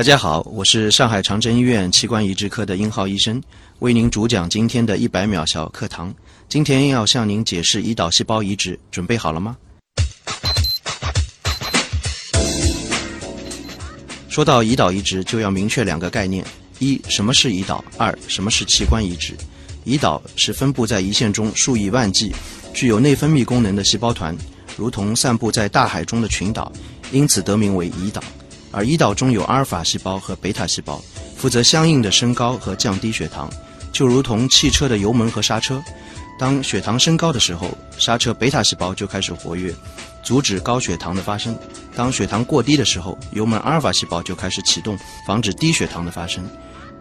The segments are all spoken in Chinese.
大家好，我是上海长征医院器官移植科的殷浩医生，为您主讲今天的一百秒小课堂。今天要向您解释胰岛细胞移植，准备好了吗？说到胰岛移植，就要明确两个概念：一，什么是胰岛；二，什么是器官移植。胰岛是分布在胰腺中数以万计、具有内分泌功能的细胞团，如同散布在大海中的群岛，因此得名为胰岛。而胰岛中有阿尔法细胞和贝塔细胞，负责相应的升高和降低血糖，就如同汽车的油门和刹车。当血糖升高的时候，刹车贝塔细胞就开始活跃，阻止高血糖的发生；当血糖过低的时候，油门阿尔法细胞就开始启动，防止低血糖的发生。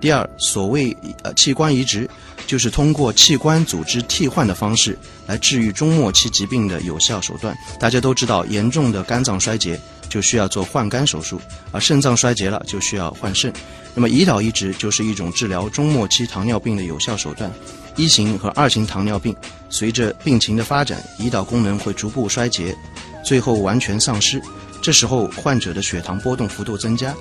第二，所谓呃器官移植，就是通过器官组织替换的方式来治愈中末期疾病的有效手段。大家都知道，严重的肝脏衰竭。就需要做换肝手术，而肾脏衰竭了就需要换肾。那么胰岛移植就是一种治疗中末期糖尿病的有效手段。一型和二型糖尿病随着病情的发展，胰岛功能会逐步衰竭，最后完全丧失。这时候患者的血糖波动幅度增加。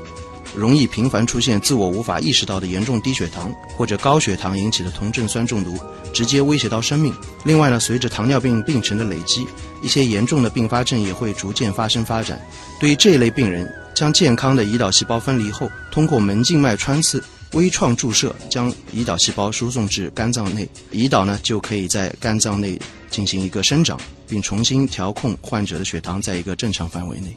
容易频繁出现自我无法意识到的严重低血糖或者高血糖引起的酮症酸中毒，直接威胁到生命。另外呢，随着糖尿病病程的累积，一些严重的并发症也会逐渐发生发展。对于这一类病人，将健康的胰岛细胞分离后，通过门静脉穿刺、微创注射，将胰岛细胞输送至肝脏内，胰岛呢就可以在肝脏内进行一个生长，并重新调控患者的血糖在一个正常范围内。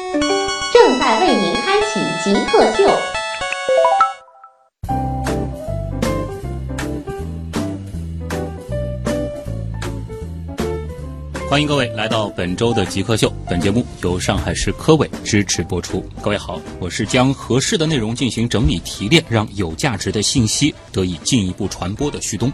正在为您开启极客秀。欢迎各位来到本周的极客秀。本节目由上海市科委支持播出。各位好，我是将合适的内容进行整理提炼，让有价值的信息得以进一步传播的旭东。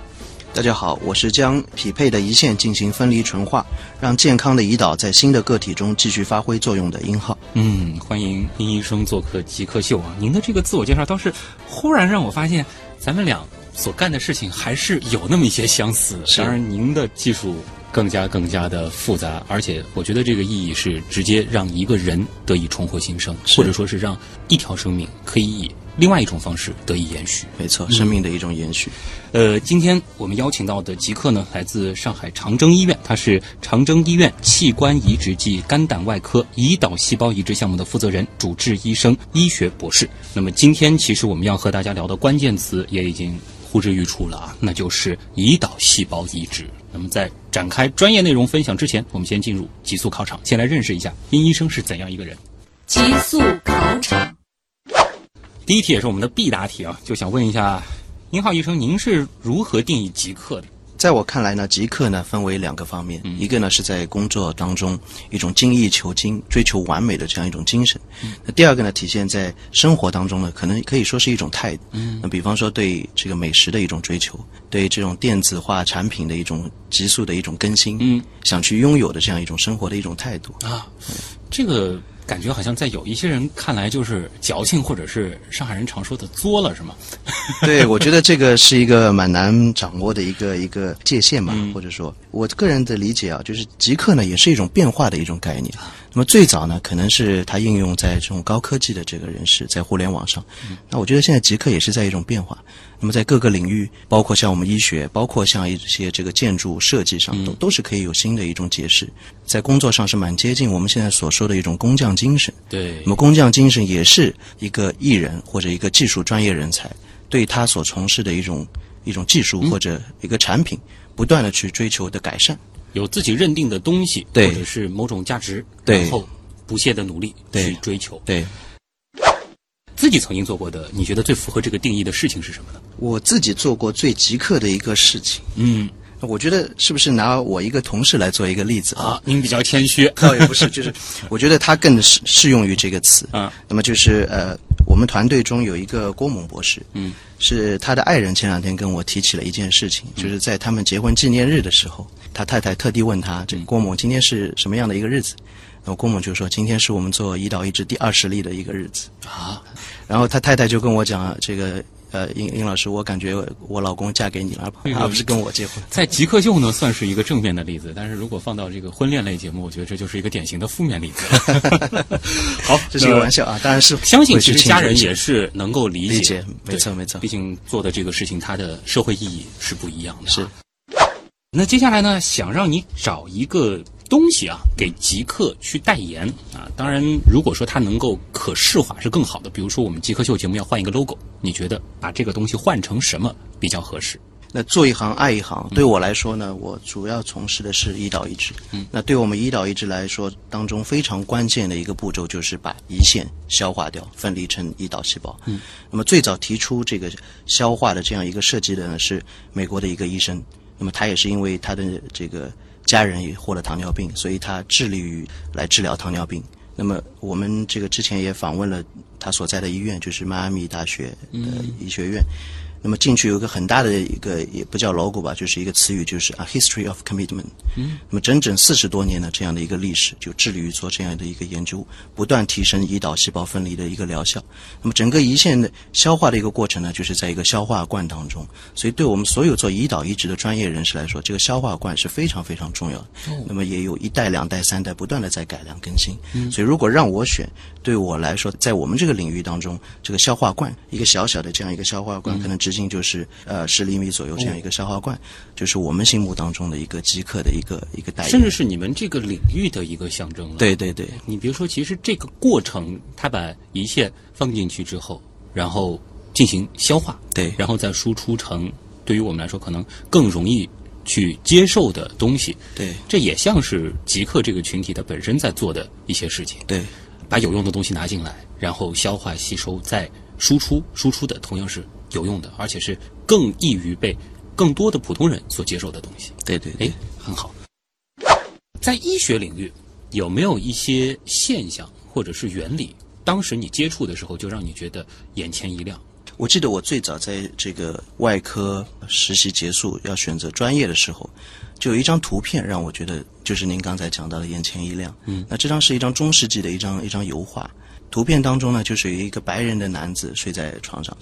大家好，我是将匹配的胰腺进行分离纯化，让健康的胰岛在新的个体中继续发挥作用的殷浩。嗯，欢迎殷医生做客极客秀啊！您的这个自我介绍倒是忽然让我发现，咱们俩所干的事情还是有那么一些相似。当然，您的技术更加更加的复杂，而且我觉得这个意义是直接让一个人得以重获新生，或者说是让一条生命可以以。另外一种方式得以延续，没错，生命的一种延续。呃，今天我们邀请到的极客呢，来自上海长征医院，他是长征医院器官移植暨肝胆外科胰岛细胞移植项目的负责人、主治医生、医学博士。那么今天其实我们要和大家聊的关键词也已经呼之欲出了啊，那就是胰岛细胞移植。那么在展开专业内容分享之前，我们先进入极速考场，先来认识一下殷医生是怎样一个人。极速考场。第一题也是我们的必答题啊，就想问一下，殷浩医生，您是如何定义极客的？在我看来呢，极客呢分为两个方面，一个呢是在工作当中一种精益求精、追求完美的这样一种精神；那第二个呢，体现在生活当中呢，可能可以说是一种态度。嗯那比方说对这个美食的一种追求，对这种电子化产品的一种急速的一种更新，嗯，想去拥有的这样一种生活的一种态度啊，这个。感觉好像在有一些人看来就是矫情，或者是上海人常说的作了，是吗？对，我觉得这个是一个蛮难掌握的一个一个界限吧，或者说，我个人的理解啊，就是极客呢也是一种变化的一种概念。那么最早呢，可能是它应用在这种高科技的这个人士，在互联网上。那我觉得现在极客也是在一种变化。那么在各个领域，包括像我们医学，包括像一些这个建筑设计上，都都是可以有新的一种解释。在工作上是蛮接近我们现在所说的一种工匠精神。对，那么工匠精神也是一个艺人或者一个技术专业人才对他所从事的一种一种技术或者一个产品，不断的去追求的改善，有自己认定的东西，或者是某种价值，然后不懈的努力去追求。对。自己曾经做过的，你觉得最符合这个定义的事情是什么呢？我自己做过最极客的一个事情，嗯，我觉得是不是拿我一个同事来做一个例子啊，您比较谦虚，倒也不是，就是 我觉得他更适适用于这个词。啊，那么就是呃，我们团队中有一个郭某博士，嗯，是他的爱人前两天跟我提起了一件事情，就是在他们结婚纪念日的时候，他太太特地问他，这郭某今天是什么样的一个日子？然后郭猛就说，今天是我们做胰岛移植第二十例的一个日子。啊，然后他太太就跟我讲，这个呃，殷殷老师，我感觉我老公嫁给你了，而不是跟我结婚。在极客秀呢，算是一个正面的例子，但是如果放到这个婚恋类节目，我觉得这就是一个典型的负面例子了。好，这是一个玩笑啊，当然是相信其实家人也是能够理解，理解没错没错毕竟做的这个事情，它的社会意义是不一样的。是。那接下来呢，想让你找一个东西啊，给极客去代言啊。当然，如果说它能够可视化是更好的。比如说，我们极客秀节目要换一个 logo，你觉得把这个东西换成什么比较合适？那做一行爱一行，对我来说呢，我主要从事的是胰岛移植。嗯，那对我们胰岛移植来说，当中非常关键的一个步骤就是把胰腺消化掉，分离成胰岛细胞。嗯，那么最早提出这个消化的这样一个设计的呢，是美国的一个医生。那么他也是因为他的这个家人也获了糖尿病，所以他致力于来治疗糖尿病。那么我们这个之前也访问了他所在的医院，就是迈阿密大学的医学院。那么进去有一个很大的一个也不叫 logo 吧，就是一个词语，就是 a history of commitment。嗯，那么整整四十多年的这样的一个历史，就致力于做这样的一个研究，不断提升胰岛细胞分离的一个疗效。那么整个胰腺的消化的一个过程呢，就是在一个消化罐当中。所以对我们所有做胰岛移植的专业人士来说，这个消化罐是非常非常重要的。那么也有一代、两代、三代不断的在改良更新。所以如果让我选，对我来说，在我们这个领域当中，这个消化罐一个小小的这样一个消化罐，可能直径就是呃十厘米左右这样一个消化罐，就是我们心目当中的一个极客的一个一个代言。甚至是你们这个领域的一个象征了。对对对，你别说，其实这个过程，它把一切放进去之后，然后进行消化，对然后再输出成对于我们来说可能更容易去接受的东西。对这也像是极客这个群体它本身在做的一些事情，对把有用的东西拿进来，然后消化吸收，再输出，输出的同样是有用的，而且是更易于被更多的普通人所接受的东西。对对对哎，很好。在医学领域，有没有一些现象或者是原理，当时你接触的时候就让你觉得眼前一亮？我记得我最早在这个外科实习结束要选择专业的时候，就有一张图片让我觉得就是您刚才讲到的眼前一亮。嗯，那这张是一张中世纪的一张一张油画，图片当中呢就是有一个白人的男子睡在床上，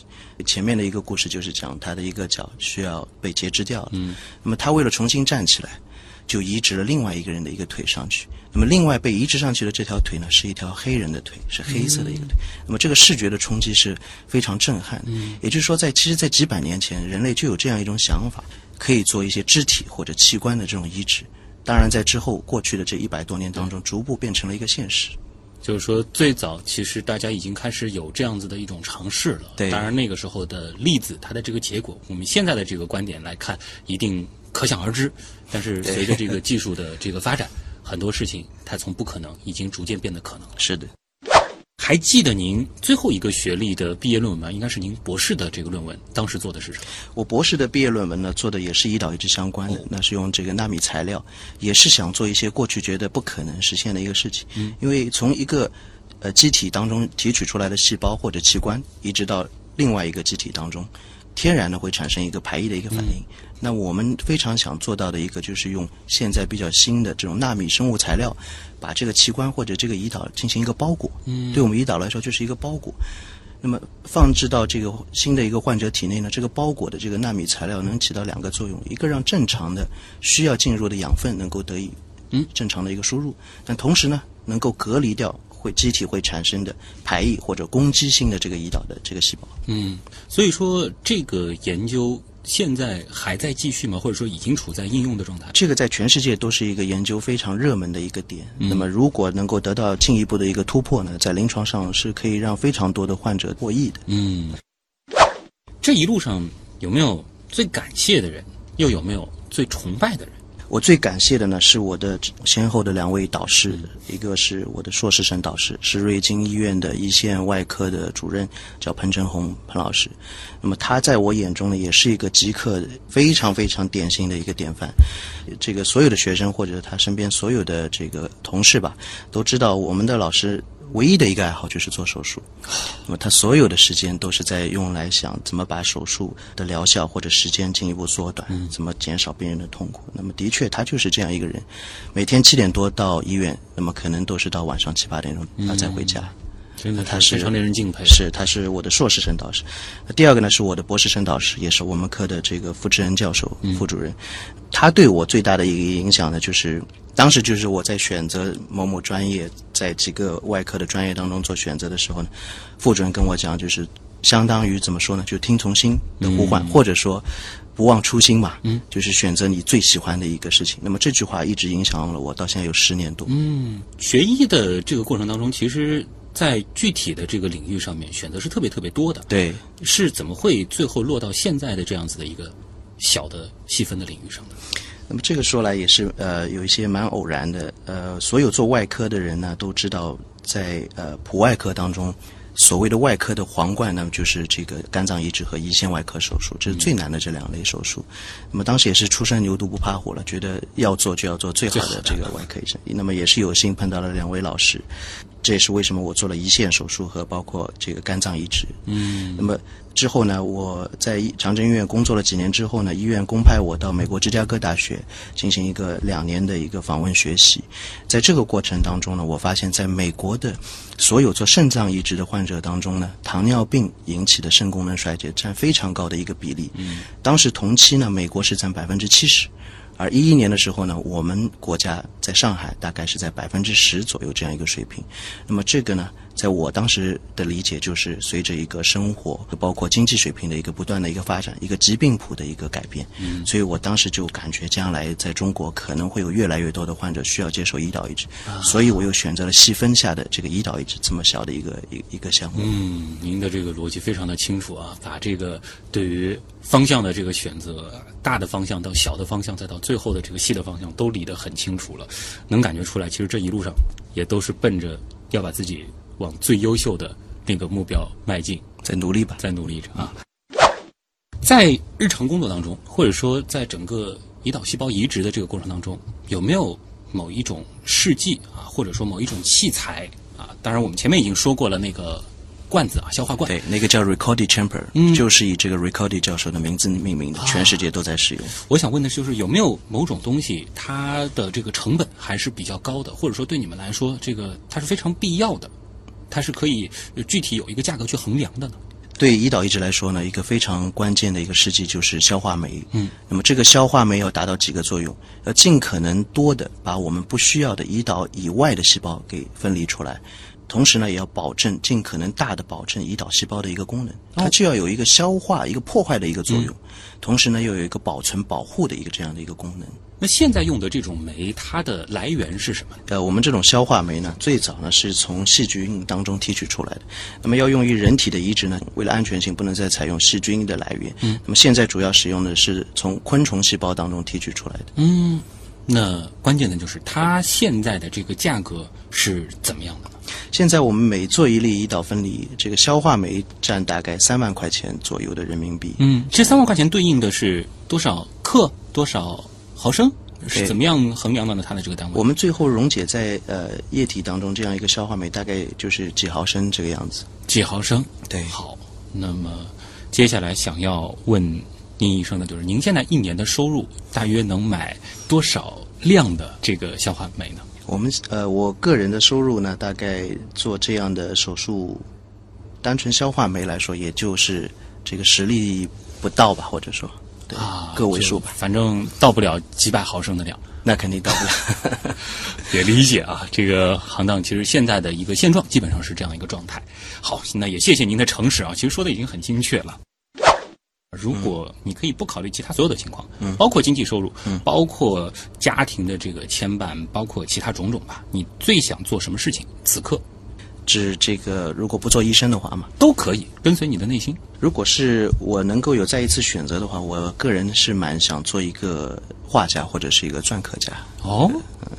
前面的一个故事就是讲他的一个脚需要被截肢掉了。嗯，那么他为了重新站起来。就移植了另外一个人的一个腿上去，那么另外被移植上去的这条腿呢，是一条黑人的腿，是黑色的一个腿。那么这个视觉的冲击是非常震撼。嗯，也就是说在，其实，在几百年前，人类就有这样一种想法，可以做一些肢体或者器官的这种移植。当然，在之后过去的这一百多年当中，逐步变成了一个现实。就是说，最早其实大家已经开始有这样子的一种尝试了。对当然那个时候的例子，它的这个结果，我们现在的这个观点来看，一定可想而知。但是随着这个技术的这个发展，很多事情它从不可能，已经逐渐变得可能了。是的，还记得您最后一个学历的毕业论文吗？应该是您博士的这个论文，当时做的是什么？我博士的毕业论文呢，做的也是胰岛抑制相关的，那是用这个纳米材料，也是想做一些过去觉得不可能实现的一个事情。嗯，因为从一个呃机体当中提取出来的细胞或者器官，移植到另外一个机体当中，天然的会产生一个排异的一个反应。那我们非常想做到的一个，就是用现在比较新的这种纳米生物材料，把这个器官或者这个胰岛进行一个包裹。嗯，对我们胰岛来说就是一个包裹。那么放置到这个新的一个患者体内呢，这个包裹的这个纳米材料能起到两个作用：一个让正常的需要进入的养分能够得以嗯正常的一个输入，但同时呢，能够隔离掉会机体会产生的排异或者攻击性的这个胰岛的这个细胞。嗯，所以说这个研究现在还在继续吗？或者说已经处在应用的状态？这个在全世界都是一个研究非常热门的一个点。那么，如果能够得到进一步的一个突破呢，在临床上是可以让非常多的患者获益的。嗯，这一路上有没有最感谢的人，又有没有最崇拜的人？我最感谢的呢是我的先后的两位导师，一个是我的硕士生导师，是瑞金医院的一线外科的主任，叫彭成红彭老师。那么他在我眼中呢，也是一个极客，非常非常典型的一个典范。这个所有的学生或者他身边所有的这个同事吧，都知道我们的老师。唯一的一个爱好就是做手术，那么他所有的时间都是在用来想怎么把手术的疗效或者时间进一步缩短，怎么减少病人的痛苦。那么的确，他就是这样一个人，每天七点多到医院，那么可能都是到晚上七八点钟他才回家。真的，他是非常令人敬佩。是，他是我的硕士生导师。第二个呢，是我的博士生导师，也是我们科的这个傅志恩教授、副主任。他对我最大的一个影响呢，就是当时就是我在选择某某专业，在几个外科的专业当中做选择的时候呢，副主任跟我讲，就是相当于怎么说呢，就听从心的呼唤，或者说不忘初心嘛，嗯，就是选择你最喜欢的一个事情。那么这句话一直影响了我，到现在有十年多。嗯，学医的这个过程当中，其实。在具体的这个领域上面，选择是特别特别多的。对，是怎么会最后落到现在的这样子的一个小的细分的领域上的？那么这个说来也是呃有一些蛮偶然的。呃，所有做外科的人呢都知道，在呃普外科当中，所谓的外科的皇冠呢就是这个肝脏移植和胰腺外科手术，这是最难的这两类手术。那么当时也是初生牛犊不怕虎了，觉得要做就要做最好的这个外科医生。那么也是有幸碰到了两位老师。这也是为什么我做了胰腺手术和包括这个肝脏移植。嗯，那么之后呢，我在长征医院工作了几年之后呢，医院公派我到美国芝加哥大学进行一个两年的一个访问学习。在这个过程当中呢，我发现在美国的所有做肾脏移植的患者当中呢，糖尿病引起的肾功能衰竭占非常高的一个比例。嗯，当时同期呢，美国是占百分之七十。而一一年的时候呢，我们国家在上海大概是在百分之十左右这样一个水平。那么这个呢，在我当时的理解，就是随着一个生活包括经济水平的一个不断的一个发展，一个疾病谱的一个改变。嗯。所以我当时就感觉，将来在中国可能会有越来越多的患者需要接受胰岛移植。啊。所以我又选择了细分下的这个胰岛移植这么小的一个一一个项目。嗯，您的这个逻辑非常的清楚啊，把这个对于方向的这个选择。大的方向到小的方向，再到最后的这个细的方向，都理得很清楚了，能感觉出来，其实这一路上也都是奔着要把自己往最优秀的那个目标迈进，在努力吧，在努力着啊。在日常工作当中，或者说在整个胰岛细胞移植的这个过程当中，有没有某一种试剂啊，或者说某一种器材啊？当然，我们前面已经说过了那个。罐子啊，消化罐。对，那个叫 Ricordi Chamber，就是以这个 Ricordi 教授的名字命名的，全世界都在使用。我想问的就是，有没有某种东西，它的这个成本还是比较高的，或者说对你们来说，这个它是非常必要的，它是可以具体有一个价格去衡量的呢？对胰岛移植来说呢，一个非常关键的一个试剂就是消化酶。嗯，那么这个消化酶要达到几个作用？要尽可能多的把我们不需要的胰岛以外的细胞给分离出来。同时呢，也要保证尽可能大的保证胰岛细胞的一个功能，它就要有一个消化、一个破坏的一个作用，同时呢，又有一个保存、保护的一个这样的一个功能。那现在用的这种酶，它的来源是什么？呃，我们这种消化酶呢，最早呢是从细菌当中提取出来的。那么要用于人体的移植呢，为了安全性，不能再采用细菌的来源。嗯。那么现在主要使用的是从昆虫细胞当中提取出来的。嗯。那关键的就是它现在的这个价格是怎么样的呢？现在我们每做一粒胰岛分离，这个消化酶占大概三万块钱左右的人民币。嗯，这三万块钱对应的是多少克、多少毫升？是怎么样衡量的呢？它的这个单位？我们最后溶解在呃液体当中，这样一个消化酶大概就是几毫升这个样子。几毫升？对。好，那么接下来想要问宁医生的就是，您现在一年的收入大约能买多少量的这个消化酶呢？我们呃，我个人的收入呢，大概做这样的手术，单纯消化酶来说，也就是这个实力不到吧，或者说，对，个位数吧，反正到不了几百毫升的量，那肯定到不了。也理解啊，这个行当其实现在的一个现状基本上是这样一个状态。好，那也谢谢您的诚实啊，其实说的已经很精确了。如果你可以不考虑其他所有的情况，嗯，包括经济收入，嗯，包括家庭的这个牵绊，包括其他种种吧，你最想做什么事情？此刻，指这个如果不做医生的话嘛，都可以跟随你的内心。如果是我能够有再一次选择的话，我个人是蛮想做一个画家或者是一个篆刻家。哦，嗯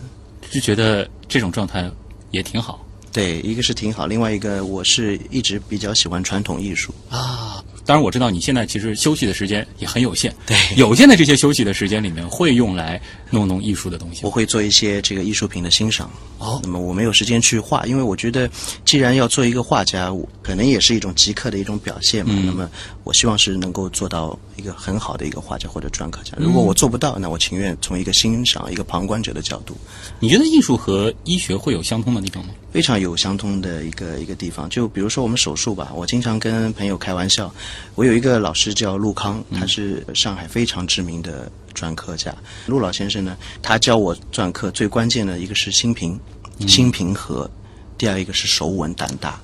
就觉得这种状态也挺好对，一个是挺好，另外一个我是一直比较喜欢传统艺术。啊。当然，我知道你现在其实休息的时间也很有限，对有限的这些休息的时间里面，会用来弄弄艺术的东西我。会做一些这个艺术品的欣赏。哦那么我没有时间去画，因为我觉得既然要做一个画家，我可能也是一种极客的一种表现嘛。嗯那么我希望是能够做到一个很好的一个画家或者篆刻家。如果我做不到，那我情愿从一个欣赏、一个旁观者的角度，你觉得艺术和医学会有相通的地方吗？非常有相通的一个一个地方。就比如说我们手术吧，我经常跟朋友开玩笑，我有一个老师叫陆康，他是上海非常知名的篆刻家。陆老先生呢，他教我篆刻最关键的一个是心平，心平和，第二一个是手稳胆大。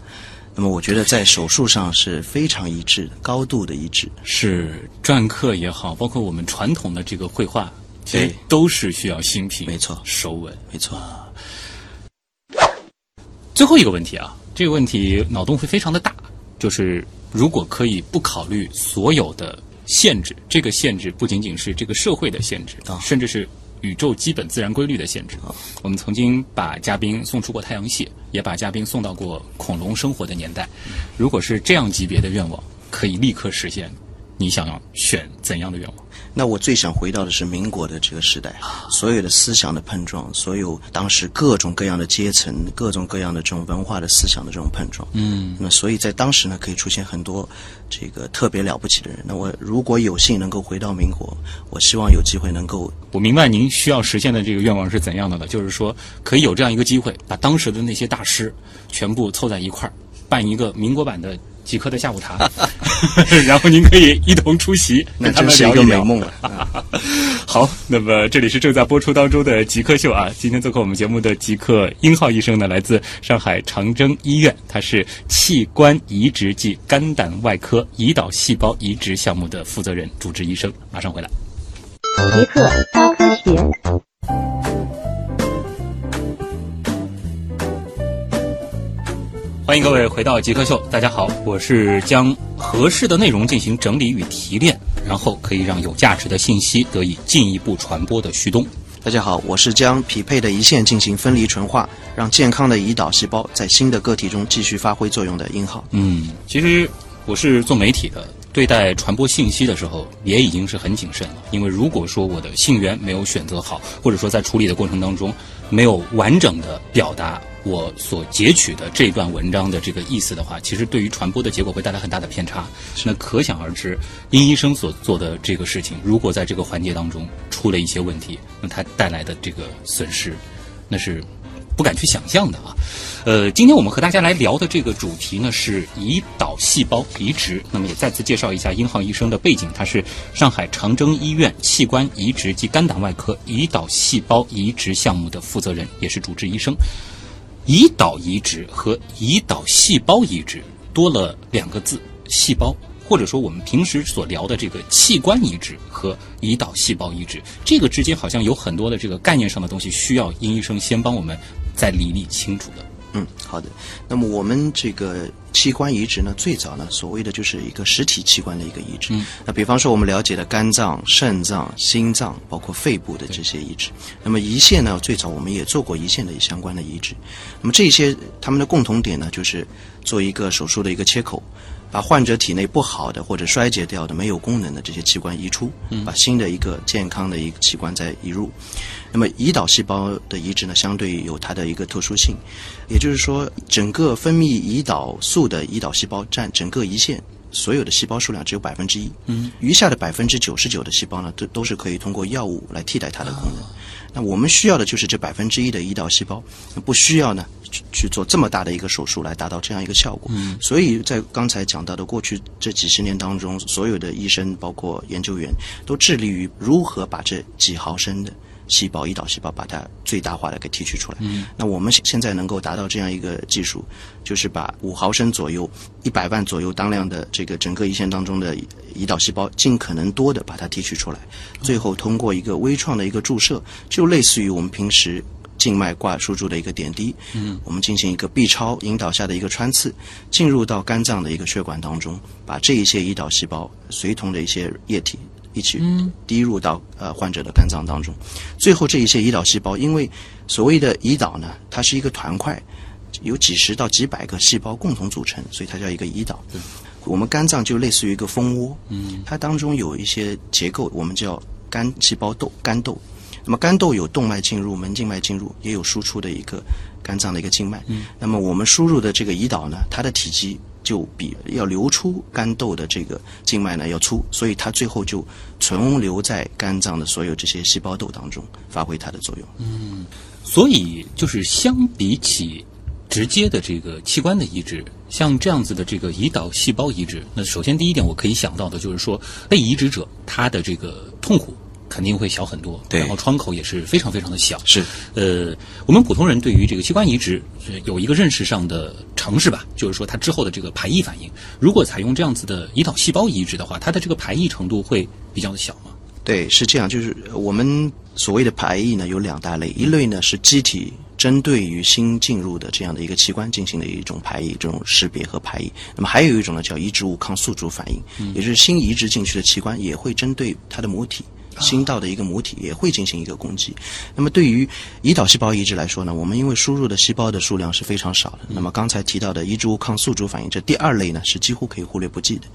那么我觉得在手术上是非常一致的，高度的一致。是篆刻也好，包括我们传统的这个绘画，其实对都是需要心平，没错手稳。没错，最后一个问题啊，这个问题脑洞会非常的大，就是如果可以不考虑所有的限制，这个限制不仅仅是这个社会的限制，啊甚至是宇宙基本自然规律的限制。我们曾经把嘉宾送出过太阳系，也把嘉宾送到过恐龙生活的年代。如果是这样级别的愿望可以立刻实现，你想要选怎样的愿望？那我最想回到的是民国的这个时代，所有的思想的碰撞，所有当时各种各样的阶层、各种各样的这种文化的思想的这种碰撞。嗯，那所以在当时呢，可以出现很多这个特别了不起的人。那我如果有幸能够回到民国，我希望有机会能够我明白您需要实现的这个愿望是怎样的了，就是说可以有这样一个机会，把当时的那些大师全部凑在一块儿，办一个民国版的极客的下午茶，然后您可以一同出席，那跟他真是一个美梦了。啊 好，那么这里是正在播出当中的极客秀啊，今天做客我们节目的极客英浩医生呢，来自上海长征医院，他是器官移植暨肝胆外科胰岛细胞移植项目的负责人、主治医生。马上回来。极客高科学。欢迎各位回到极客秀，大家好，我是将合适的内容进行整理与提炼，然后可以让有价值的信息得以进一步传播的旭东。大家好，我是将匹配的胰腺进行分离纯化，让健康的胰岛细胞在新的个体中继续发挥作用的殷浩。嗯，其实我是做媒体的，对待传播信息的时候也已经是很谨慎了。因为如果说我的信源没有选择好，或者说在处理的过程当中没有完整的表达我所截取的这段文章的这个意思的话，其实对于传播的结果会带来很大的偏差。那可想而知，殷医生所做的这个事情，如果在这个环节当中出了一些问题，那他带来的这个损失，那是不敢去想象的啊。呃，今天我们和大家来聊的这个主题呢是胰岛细胞移植。那么也再次介绍一下殷浩医生的背景，他是上海长征医院器官移植及肝胆外科胰岛细胞移植项目的负责人，也是主治医生。胰岛移植和胰岛细胞移植多了两个字“细胞”，或者说我们平时所聊的这个器官移植和胰岛细胞移植，这个之间好像有很多的这个概念上的东西，需要殷医生先帮我们再理理清楚的。嗯，好的。那么我们这个器官移植呢，最早呢，所谓的就是一个实体器官的一个移植。嗯那比方说我们了解的肝脏、肾脏、心脏，包括肺部的这些移植。那么胰腺呢，最早我们也做过胰腺的相关的移植。那么这些它们的共同点呢，就是做一个手术的一个切口。把患者体内不好的或者衰竭掉的没有功能的这些器官移出，把新的一个健康的一个器官再移入。那么胰岛细胞的移植呢，相对有它的一个特殊性，也就是说，整个分泌胰岛素的胰岛细胞占整个胰腺所有的细胞数量只有百分之一，嗯，余下的百分之九十九的细胞呢，都都是可以通过药物来替代它的功能。那我们需要的就是这百分之一的胰岛细胞，不需要呢去去做这么大的一个手术来达到这样一个效果。嗯，所以在刚才讲到的过去这几十年当中，所有的医生包括研究员都致力于如何把这几毫升的细胞胰岛细胞把它最大化的给提取出来。嗯，那我们现现在能够达到这样一个技术，就是把五毫升左右、一百万左右当量的这个整个胰腺当中的胰岛细胞，尽可能多的把它提取出来，最后通过一个微创的一个注射，就类似于我们平时。静脉挂输注的一个点滴，嗯，我们进行一个 B 超引导下的一个穿刺，进入到肝脏的一个血管当中，把这一些胰岛细胞随同的一些液体一起滴入到呃患者的肝脏当中，最后这一些胰岛细胞，因为所谓的胰岛呢，它是一个团块，有几十到几百个细胞共同组成，所以它叫一个胰岛。我们肝脏就类似于一个蜂窝，嗯，它当中有一些结构，我们叫肝细胞窦、肝窦。那么肝窦有动脉进入、门静脉进入，也有输出的一个肝脏的一个静脉。嗯，那么我们输入的这个胰岛呢，它的体积就比要流出肝窦的这个静脉呢要粗，所以它最后就存留在肝脏的所有这些细胞窦当中，发挥它的作用。嗯所以就是相比起直接的这个器官的移植，像这样子的这个胰岛细胞移植，那首先第一点我可以想到的就是说，被移植者他的这个痛苦肯定会小很多，对然后窗口也是非常非常的小。是，呃，我们普通人对于这个器官移植呃有一个认识上的尝试吧，就是说它之后的这个排异反应，如果采用这样子的胰岛细胞移植的话，它的这个排异程度会比较的小吗？对，是这样，就是我们所谓的排异呢有两大类，一类呢是机体针对于新进入的这样的一个器官进行的一种排异，这种识别和排异。那么还有一种呢叫移植物抗宿主反应，也就是新移植进去的器官也会针对它的母体。新到的一个母体也会进行一个攻击。那么对于胰岛细胞移植来说呢，我们因为输入的细胞的数量是非常少的。那么刚才提到的移植物抗宿主反应，这第二类呢是几乎可以忽略不计的。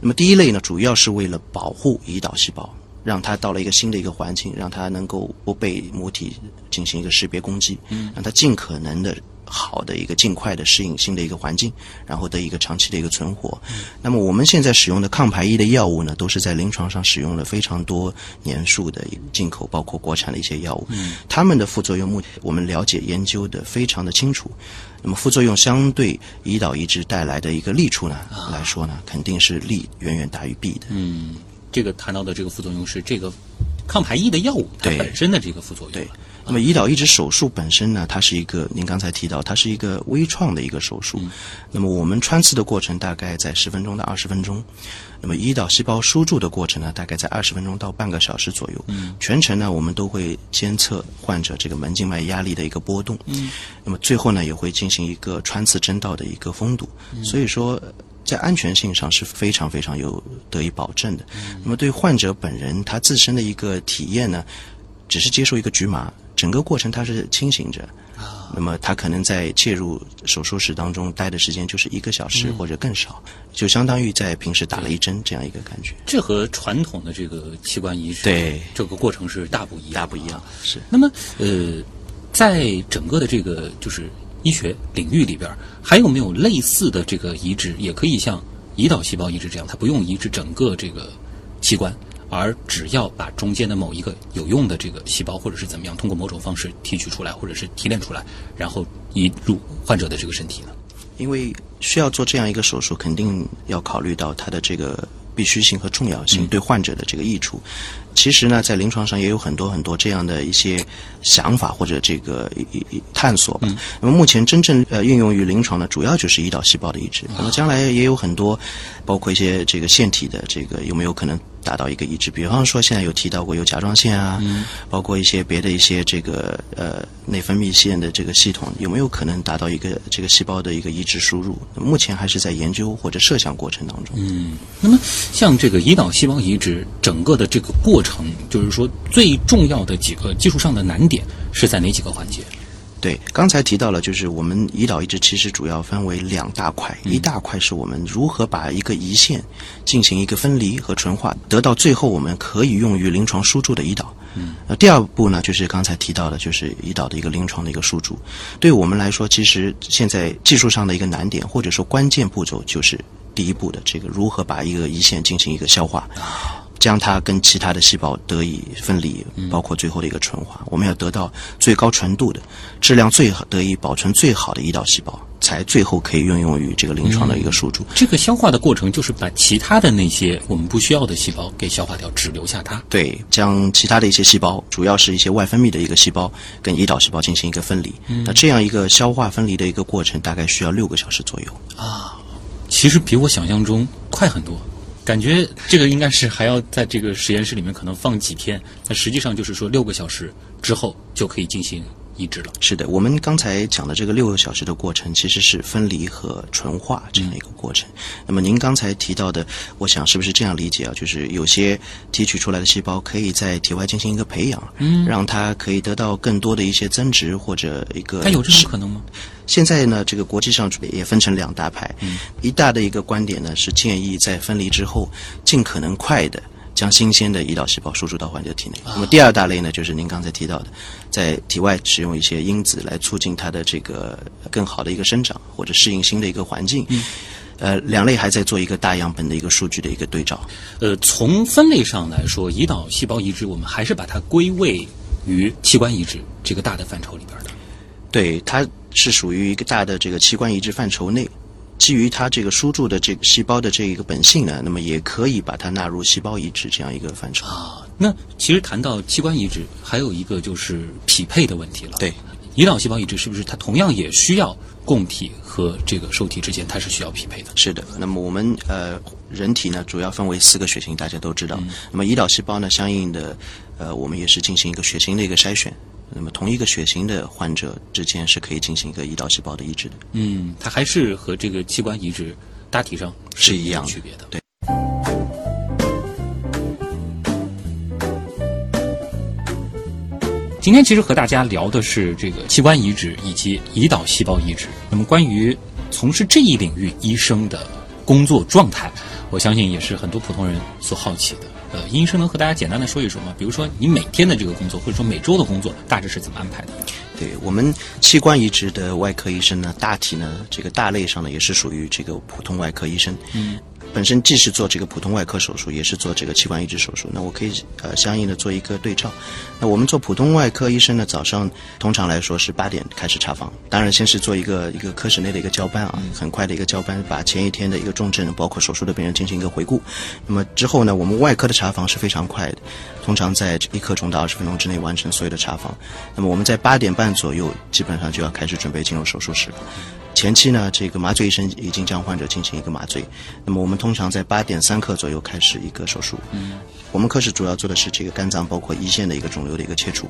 那么第一类呢，主要是为了保护胰岛细胞。让它到了一个新的一个环境，让它能够不被母体进行一个识别攻击，让它尽可能的好的一个尽快的适应新的一个环境，然后的一个长期的一个存活。那么我们现在使用的抗排异的药物呢，都是在临床上使用了非常多年数的进口，包括国产的一些药物，它们的副作用目我们了解研究的非常的清楚。那么副作用相对胰岛移植带来的一个利处呢来说呢，肯定是利远远大于弊的。嗯，这个谈到的这个副作用是这个抗排异的药物它本身的这个副作用。对，那么胰岛移植手术本身呢，它是一个您刚才提到，它是一个微创的一个手术。那么我们穿刺的过程大概在十分钟到二十分钟，那么胰岛细胞输注的过程呢，大概在二十分钟到半个小时左右。嗯，全程呢，我们都会监测患者这个门静脉压力的一个波动。嗯，那么最后呢，也会进行一个穿刺针道的一个封堵。所以说。在安全性上是非常非常有得以保证的。那么对患者本人他自身的一个体验呢，只是接受一个局麻，整个过程他是清醒着。那么他可能在介入手术室当中待的时间就是一个小时或者更少，就相当于在平时打了一针这样一个感觉。这和传统的这个器官移植对这个过程是大不一样，大不一样。是。那么，呃，在整个的这个就是医学领域里边，还有没有类似的这个移植，也可以像胰岛细胞移植这样，它不用移植整个这个器官，而只要把中间的某一个有用的这个细胞，或者是怎么样，通过某种方式提取出来，或者是提炼出来，然后移入患者的这个身体呢？因为需要做这样一个手术，肯定要考虑到它的这个必须性和重要性对患者的这个益处。其实呢，在临床上也有很多很多这样的一些想法或者这个一一探索吧。那么目前真正呃运用于临床呢，主要就是胰岛细胞的移植。那么将来也有很多，包括一些这个腺体的这个有没有可能达到一个移植？比方说现在有提到过有甲状腺啊，包括一些别的一些这个呃内分泌腺的这个系统，有没有可能达到一个这个细胞的一个移植输入？目前还是在研究或者设想过程当中。嗯，那么像这个胰岛细胞移植整个的这个过程，就是说最重要的几个技术上的难点是在哪几个环节？对，刚才提到了，就是我们胰岛移植其实主要分为两大块，一大块是我们如何把一个胰腺进行一个分离和纯化，得到最后我们可以用于临床输注的胰岛。嗯，呃，第二步呢，就是刚才提到的，就是胰岛的一个临床的一个输注。对我们来说，其实现在技术上的一个难点，或者说关键步骤，就是第一步的这个如何把一个胰腺进行一个消化。将它跟其他的细胞得以分离，包括最后的一个纯化。我们要得到最高纯度的、质量最好、得以保存最好的胰岛细胞，才最后可以运用于这个临床的一个输注。这个消化的过程就是把其他的那些我们不需要的细胞给消化掉，只留下它。对，将其他的一些细胞，主要是一些外分泌的一个细胞，跟胰岛细胞进行一个分离。那这样一个消化分离的一个过程，大概需要六个小时左右啊。其实比我想象中快很多。感觉这个应该是还要在这个实验室里面可能放几天，那实际上就是说六个小时之后就可以进行移植了。是的，我们刚才讲的这个六个小时的过程，其实是分离和纯化这样一个过程。那么您刚才提到的，我想是不是这样理解啊？就是有些提取出来的细胞可以在体外进行一个培养，嗯，让它可以得到更多的一些增值或者一个。它有这种可能吗？现在呢，这个国际上也分成两大派，嗯，一大的一个观点呢是建议在分离之后尽可能快的。将新鲜的胰岛细胞输出到患者体内。那么第二大类呢，就是您刚才提到的，在体外使用一些因子来促进它的这个更好的一个生长或者适应新的一个环境。呃，两类还在做一个大样本的一个数据的一个对照。呃，从分类上来说，胰岛细胞移植我们还是把它归位于器官移植这个大的范畴里边的。对，它是属于一个大的这个器官移植范畴内。基于它这个输注的这个细胞的这一个本性呢，那么也可以把它纳入细胞移植这样一个范畴啊。那其实谈到器官移植，还有一个就是匹配的问题了。对，胰岛细胞移植是不是它同样也需要供体和这个受体之间它是需要匹配的？是的。那么我们呃人体呢主要分为四个血型，大家都知道。那么胰岛细胞呢，相应的呃我们也是进行一个血型的一个筛选。那么同一个血型的患者之间是可以进行一个胰岛细胞的移植的。嗯，它还是和这个器官移植大体上是一样区别的。对。今天其实和大家聊的是这个器官移植以及胰岛细胞移植。那么关于从事这一领域医生的工作状态，我相信也是很多普通人所好奇的。呃，医生能和大家简单的说一说吗？比如说你每天的这个工作，或者说每周的工作，大致是怎么安排的？对我们器官移植的外科医生呢，大体呢这个大类上呢也是属于这个普通外科医生。嗯。本身既是做这个普通外科手术，也是做这个器官移植手术。那我可以呃相应的做一个对照。那我们做普通外科医生呢，早上通常来说是八点开始查房。当然，先是做一个一个科室内的一个交班啊，很快的一个交班，把前一天的一个重症，包括手术的病人进行一个回顾。那么之后呢，我们外科的查房是非常快的，通常在一刻钟到二十分钟之内完成所有的查房。那么我们在八点半左右，基本上就要开始准备进入手术室了。前期呢，这个麻醉医生已经将患者进行一个麻醉。那么我们通常在八点三刻左右开始一个手术。嗯，我们科室主要做的是这个肝脏包括胰腺的一个肿瘤的一个切除。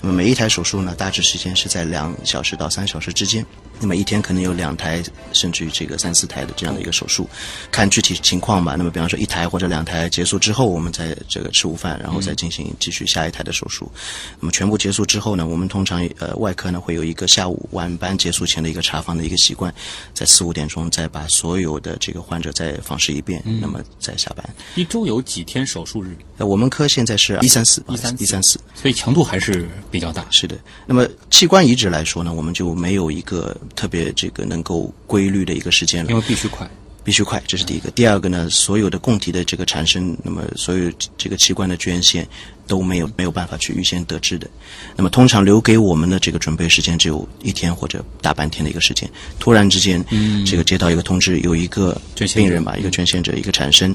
那么每一台手术呢，大致时间是在两小时到三小时之间。那么一天可能有两台甚至于这个三四台的这样的一个手术，看具体情况吧。那么比方说一台或者两台结束之后，我们再这个吃午饭，然后再进行继续下一台的手术。那么全部结束之后呢，我们通常呃外科呢会有一个下午晚班结束前的一个查房的一个习惯，在四五点钟再把所有的这个患者再访视一遍，那么再下班。一周有几天手术日？呃，我们科现在是一三四，一三一三四，所以强度还是比较大。是的。那么器官移植来说呢，我们就没有一个。特别这个能够规律的一个时间了，因为必须快，必须快，这是第一个。第二个呢，所有的供体的这个产生，那么所有这个器官的捐献。都没有没有办法去预先得知的，那么通常留给我们的这个准备时间只有一天或者大半天的一个时间。突然之间，嗯，这个接到一个通知，有一个病人吧，一个捐献者一个产生，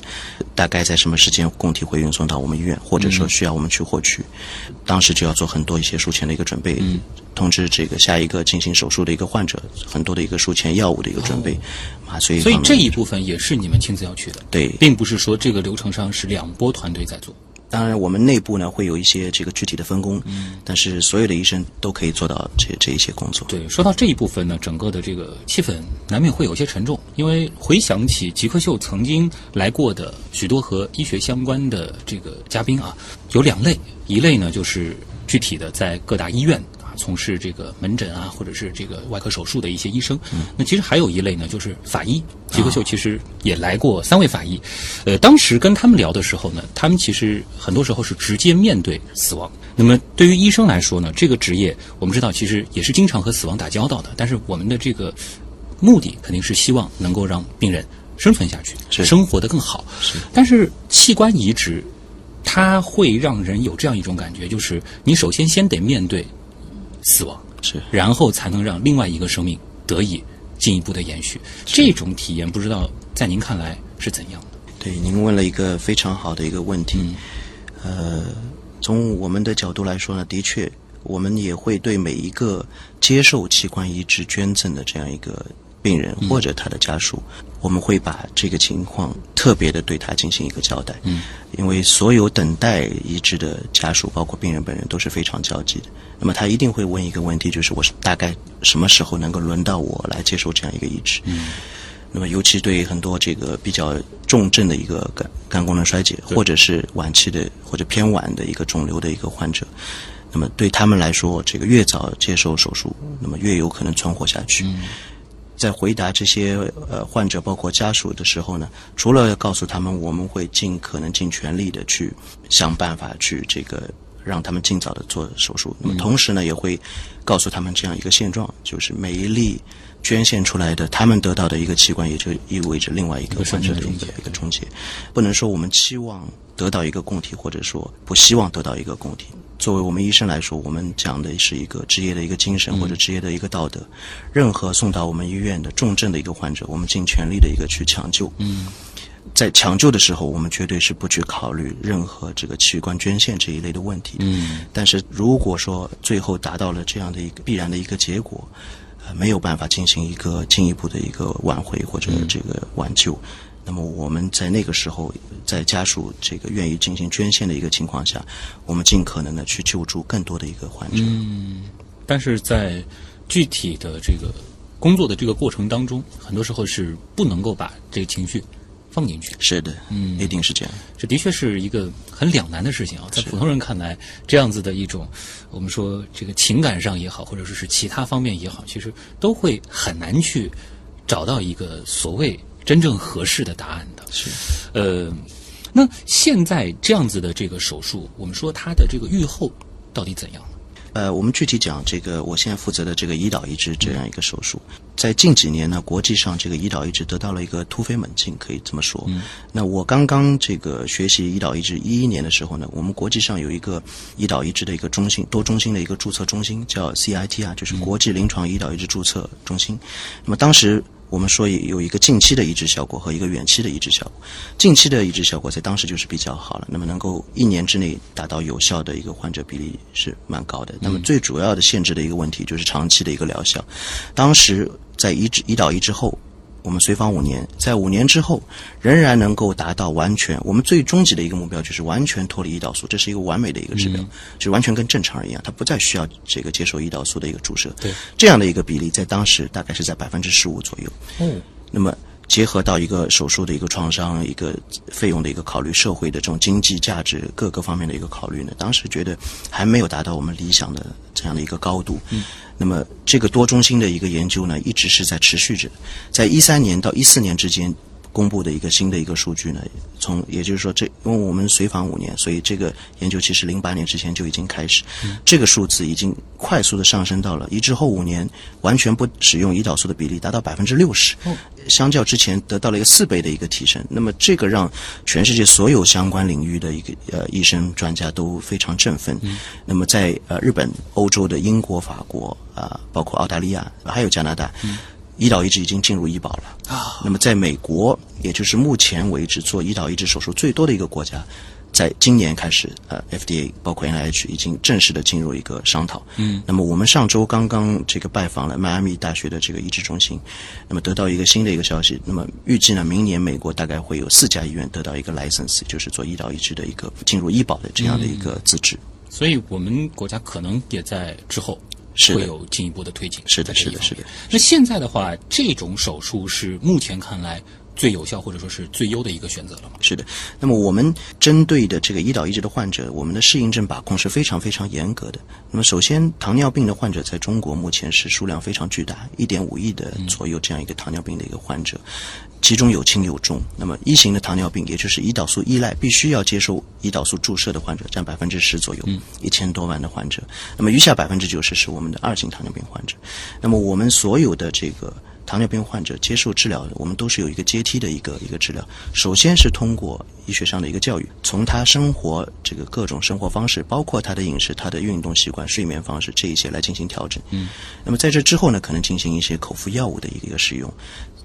大概在什么时间供体会运送到我们医院，或者说需要我们去获取，当时就要做很多一些术前的一个准备，通知这个下一个进行手术的一个患者，很多的一个术前药物的一个准备，麻醉。所以这一部分也是你们亲自要去的，对，并不是说这个流程上是两波团队在做。当然，我们内部呢会有一些这个具体的分工，嗯，但是所有的医生都可以做到这这一些工作。对，说到这一部分呢，整个的这个气氛难免会有些沉重，因为回想起极客秀曾经来过的许多和医学相关的这个嘉宾啊，有两类，一类呢就是具体的在各大医院。从事这个门诊啊，或者是这个外科手术的一些医生，那其实还有一类呢，就是法医。吉克秀其实也来过三位法医，呃，当时跟他们聊的时候呢，他们其实很多时候是直接面对死亡。那么对于医生来说呢，这个职业我们知道其实也是经常和死亡打交道的，但是我们的这个目的肯定是希望能够让病人生存下去，生活的更好。是，但是器官移植，它会让人有这样一种感觉，就是你首先先得面对。死亡是，然后才能让另外一个生命得以进一步的延续。这种体验不知道在您看来是怎样的？对，您问了一个非常好的一个问题。呃，从我们的角度来说呢，的确，我们也会对每一个接受器官移植捐赠的这样一个病人或者他的家属，我们会把这个情况特别的对他进行一个交代。嗯，因为所有等待移植的家属，包括病人本人，都是非常焦急的。那么他一定会问一个问题，就是我是大概什么时候能够轮到我来接受这样一个移植？嗯，那么尤其对很多这个比较重症的一个肝肝功能衰竭，或者是晚期的或者偏晚的一个肿瘤的一个患者。那么对他们来说，这个越早接受手术，那么越有可能存活下去。在回答这些呃患者包括家属的时候呢，除了告诉他们我们会尽可能尽全力的去想办法去这个让他们尽早的做手术，那么同时呢也会告诉他们这样一个现状，就是每一例捐献出来的，他们得到的一个器官，也就意味着另外一个患者的一个一个终结。不能说我们期望得到一个供体，或者说不希望得到一个供体。作为我们医生来说，我们讲的是一个职业的一个精神或者职业的一个道德。任何送到我们医院的重症的一个患者，我们尽全力的一个去抢救。嗯，在抢救的时候，我们绝对是不去考虑任何这个器官捐献这一类的问题。嗯，但是如果说最后达到了这样的一个必然的一个结果，呃，没有办法进行一个进一步的一个挽回或者这个挽救。那么我们在那个时候，在家属这个愿意进行捐献的一个情况下，我们尽可能的去救助更多的一个患者。嗯，但是在具体的这个工作的这个过程当中，很多时候是不能够把这个情绪放进去。是的，嗯一定是这样。这的确是一个很两难的事情啊，在普通人看来，这样子的一种，我们说这个情感上也好，或者说是其他方面也好，其实都会很难去找到一个所谓真正合适的答案的。是，呃，那现在这样子的这个手术，我们说它的这个预后到底怎样呢？呃，我们具体讲这个，我现在负责的这个胰岛移植这样一个手术，在近几年呢，国际上这个胰岛移植得到了一个突飞猛进，可以这么说。那我刚刚这个学习胰岛移植一一年的时候呢，我们国际上有一个胰岛移植的一个中心，多中心的一个注册中心，叫 CIT 啊，就是国际临床胰岛移植注册中心。那么当时我们说有一个近期的移植效果和一个远期的移植效果。近期的移植效果在当时就是比较好了，那么能够一年之内达到有效的一个患者比例是蛮高的。那么最主要的限制的一个问题就是长期的一个疗效。当时在移植胰岛移植后，我们随访五年，在五年之后仍然能够达到完全，我们最终极的一个目标就是完全脱离胰岛素，这是一个完美的一个指标，就是完全跟正常人一样，他不再需要这个接受胰岛素的一个注射。对，这样的一个比例在当时大概是在百分之十五左右。嗯，那么结合到一个手术的一个创伤、一个费用的一个考虑、社会的这种经济价值各个方面的一个考虑呢，当时觉得还没有达到我们理想的这样的一个高度。嗯，那么这个多中心的一个研究呢，一直是在持续着，在一三年到一四年之间。公布的一个新的一个数据呢，从也就是说这，因为我们随访五年，所以这个研究其实零八年之前就已经开始，这个数字已经快速的上升到了移植后五年完全不使用胰岛素的比例达到百分之六十，相较之前得到了一个四倍的一个提升。那么这个让全世界所有相关领域的一个呃医生专家都非常振奋。那么在呃日本、欧洲的英国、法国啊、包括澳大利亚还有加拿大。胰岛移植已经进入医保了啊。那么在美国，也就是目前为止做胰岛移植手术最多的一个国家，在今年开始，呃，FDA 包括 NIH 已经正式的进入一个商讨。嗯。那么我们上周刚刚这个拜访了迈阿密大学的这个移植中心，那么得到一个新的一个消息，那么预计呢，明年美国大概会有四家医院得到一个 license，就是做胰岛移植的一个进入医保的这样的一个资质。所以我们国家可能也在之后。是会有进一步的推进。是的，是的，是的。那现在的话，这种手术是目前看来最有效或者说是最优的一个选择了吗？是的，那么我们针对的这个胰岛移植的患者，我们的适应症把控是非常非常严格的。那么首先，糖尿病的患者在中国目前是数量非常巨大，一点五亿的左右这样一个糖尿病的一个患者，其中有轻有重。那么一型的糖尿病，也就是胰岛素依赖，必须要接受胰岛素注射的患者占百分之十左右，一千多万的患者。那么余下百分之九十是我们的二型糖尿病患者。那么我们所有的这个糖尿病患者接受治疗，我们都是有一个阶梯的一个一个治疗。首先是通过医学上的一个教育，从他生活这个各种生活方式，包括他的饮食、他的运动习惯、睡眠方式这一些来进行调整。嗯，那么在这之后呢，可能进行一些口服药物的一个一个使用。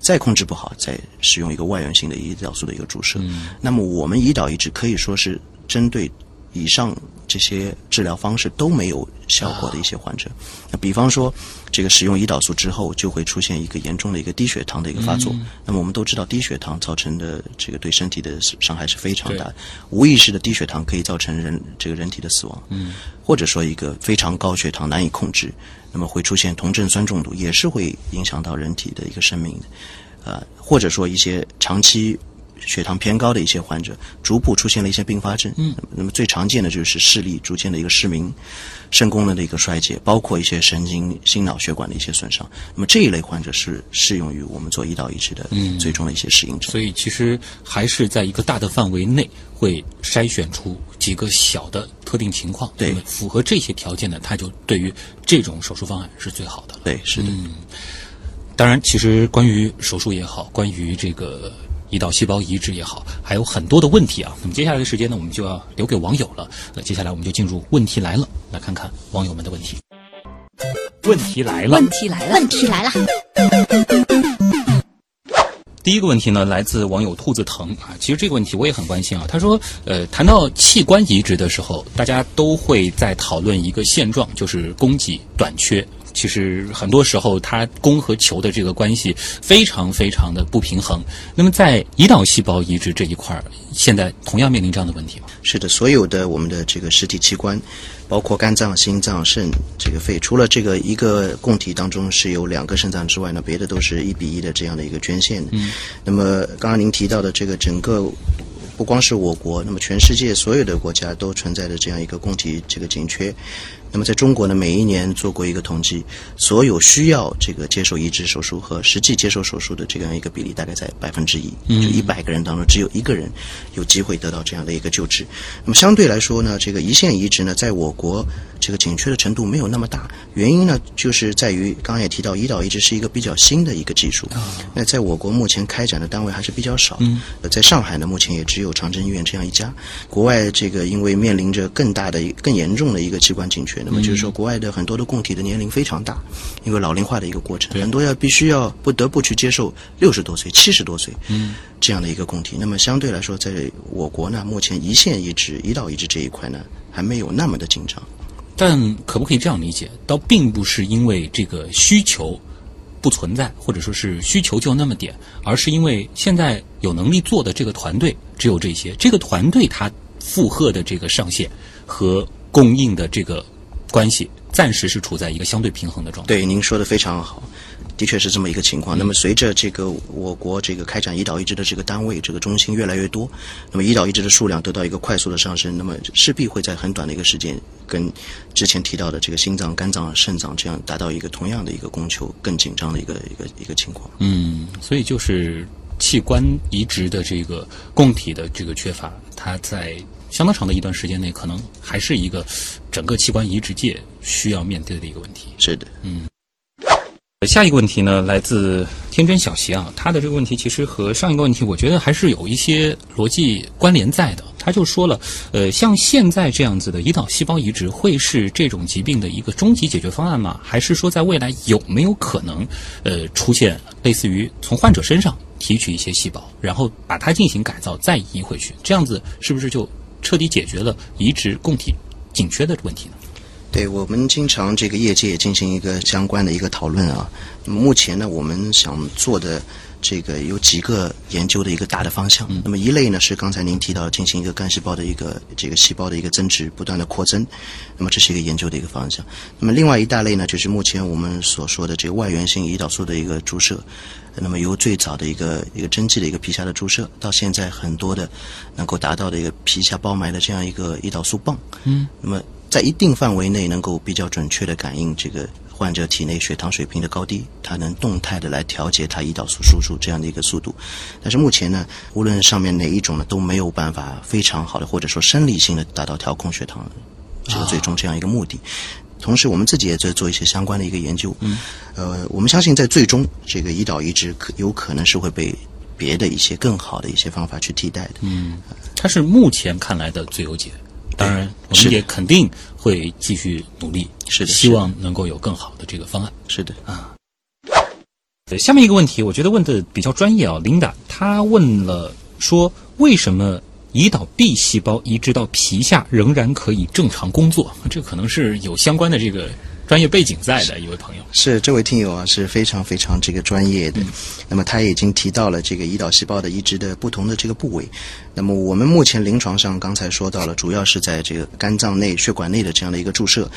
再控制不好，再使用一个外源性的胰岛素的一个注射。那么我们胰岛移植可以说是针对以上这些治疗方式都没有效果的一些患者。那比方说，这个使用胰岛素之后，就会出现一个严重的一个低血糖的一个发作。那么我们都知道，低血糖造成的这个对身体的伤害是非常大的，无意识的低血糖可以造成人这个人体的死亡。嗯，或者说一个非常高血糖难以控制，那么会出现酮症酸中毒，也是会影响到人体的一个生命的。呃，或者说一些长期血糖偏高的一些患者，逐步出现了一些并发症。嗯，那么最常见的就是视力逐渐的一个失明，肾功能的一个衰竭，包括一些神经、心脑血管的一些损伤。那么这一类患者是适用于我们做胰岛移植的最终的一些适应症。所以其实还是在一个大的范围内会筛选出几个小的特定情况，对，符合这些条件的，它就对于这种手术方案是最好的。对，是的。嗯，当然，其实关于手术也好，关于这个胰岛细胞移植也好，还有很多的问题啊。那么接下来的时间呢，我们就要留给网友了。那接下来我们就进入问题来了，来看看网友们的问题。问题来了，问题来了，问题来了，第一个问题呢，来自网友兔子疼啊。其实这个问题我也很关心啊。他说，呃，谈到器官移植的时候，大家都会在讨论一个现状，就是供给短缺。其实很多时候，它供和求的这个关系非常非常的不平衡。那么在胰岛细胞移植这一块儿，现在同样面临这样的问题吗？是的，所有的我们的这个实体器官，包括肝脏、心脏、肾、这个肺，除了这个一个供体当中是有两个肾脏之外呢，别的都是一比一的这样的一个捐献。嗯，那么刚刚您提到的这个整个。不光是我国，那么全世界所有的国家都存在着这样一个供体这个紧缺。那么在中国呢，每一年做过一个统计，所有需要这个接受移植手术和实际接受手术的这样一个比例大概在百分之一，就一百个人当中只有一个人有机会得到这样的一个救治。那么相对来说呢，这个胰腺移植呢，在我国这个紧缺的程度没有那么大，原因呢就是在于刚刚也提到，胰岛移植是一个比较新的一个技术。那在我国目前开展的单位还是比较少。嗯，在上海呢，目前也只有长征医院这样一家。国外这个因为面临着更大的、更严重的一个器官紧缺，那么就是说国外的很多的供体的年龄非常大，因为老龄化的一个过程，很多要必须要不得不去接受六十多岁、七十多岁嗯这样的一个供体。那么相对来说，在我国呢，目前胰腺移植、胰岛移植这一块呢，还没有那么的紧张。但可不可以这样理解？倒并不是因为这个需求不存在，或者说是需求就那么点，而是因为现在有能力做的这个团队只有这些，这个团队它负荷的这个上限和供应的这个关系，暂时是处在一个相对平衡的状态。对，您说的非常好，的确是这么一个情况。那么随着这个我国这个开展胰岛移植的这个单位、这个中心越来越多，那么胰岛移植的数量得到一个快速的上升，那么势必会在很短的一个时间，跟之前提到的这个心脏、肝脏、肾脏这样达到一个同样的一个供求更紧张的一个一个一个情况。嗯，所以就是器官移植的这个供体的这个缺乏，它在相当长的一段时间内，可能还是一个整个器官移植界需要面对的一个问题。是的，嗯下一个问题呢，来自天真小邪啊，他的这个问题其实和上一个问题，我觉得还是有一些逻辑关联在的。他就说了，呃，像现在这样子的胰岛细胞移植，会是这种疾病的一个终极解决方案吗？还是说在未来有没有可能，呃，出现类似于从患者身上提取一些细胞，然后把它进行改造，再移回去，这样子是不是就彻底解决了移植供体紧缺的问题呢？对我们经常这个业界也进行一个相关的一个讨论啊。那么目前呢，我们想做的这个有几个研究的一个大的方向。那么一类呢是刚才您提到进行一个干细胞的一个这个细胞的一个增殖，不断的扩增。那么这是一个研究的一个方向。那么另外一大类呢，就是目前我们所说的这个外源性胰岛素的一个注射。那么由最早的一个一个针剂的一个皮下的注射，到现在很多的能够达到的一个皮下包埋的这样一个胰岛素泵。嗯。那么在一定范围内能够比较准确的感应这个患者体内血糖水平的高低，它能动态的来调节它胰岛素输出这样的一个速度。但是目前呢，无论上面哪一种呢，都没有办法非常好的或者说生理性的达到调控血糖这个最终这样一个目的。同时，我们自己也在做一些相关的一个研究。嗯。呃，我们相信在最终这个胰岛移植可有可能是会被别的一些更好的一些方法去替代的。嗯，它是目前看来的最优解。当然，我们也肯定会继续努力，是的，希望能够有更好的这个方案。是的。啊。对下面一个问题，我觉得问的比较专业啊，琳达，她问了说，为什么胰岛 B 细胞移植到皮下仍然可以正常工作，这可能是有相关的这个专业背景在的一位朋友。是这位听友啊，是非常非常这个专业的。那么他已经提到了这个胰岛细胞的移植的不同的这个部位。那么我们目前临床上刚才说到了，主要是在这个肝脏内、血管内的这样的一个注射。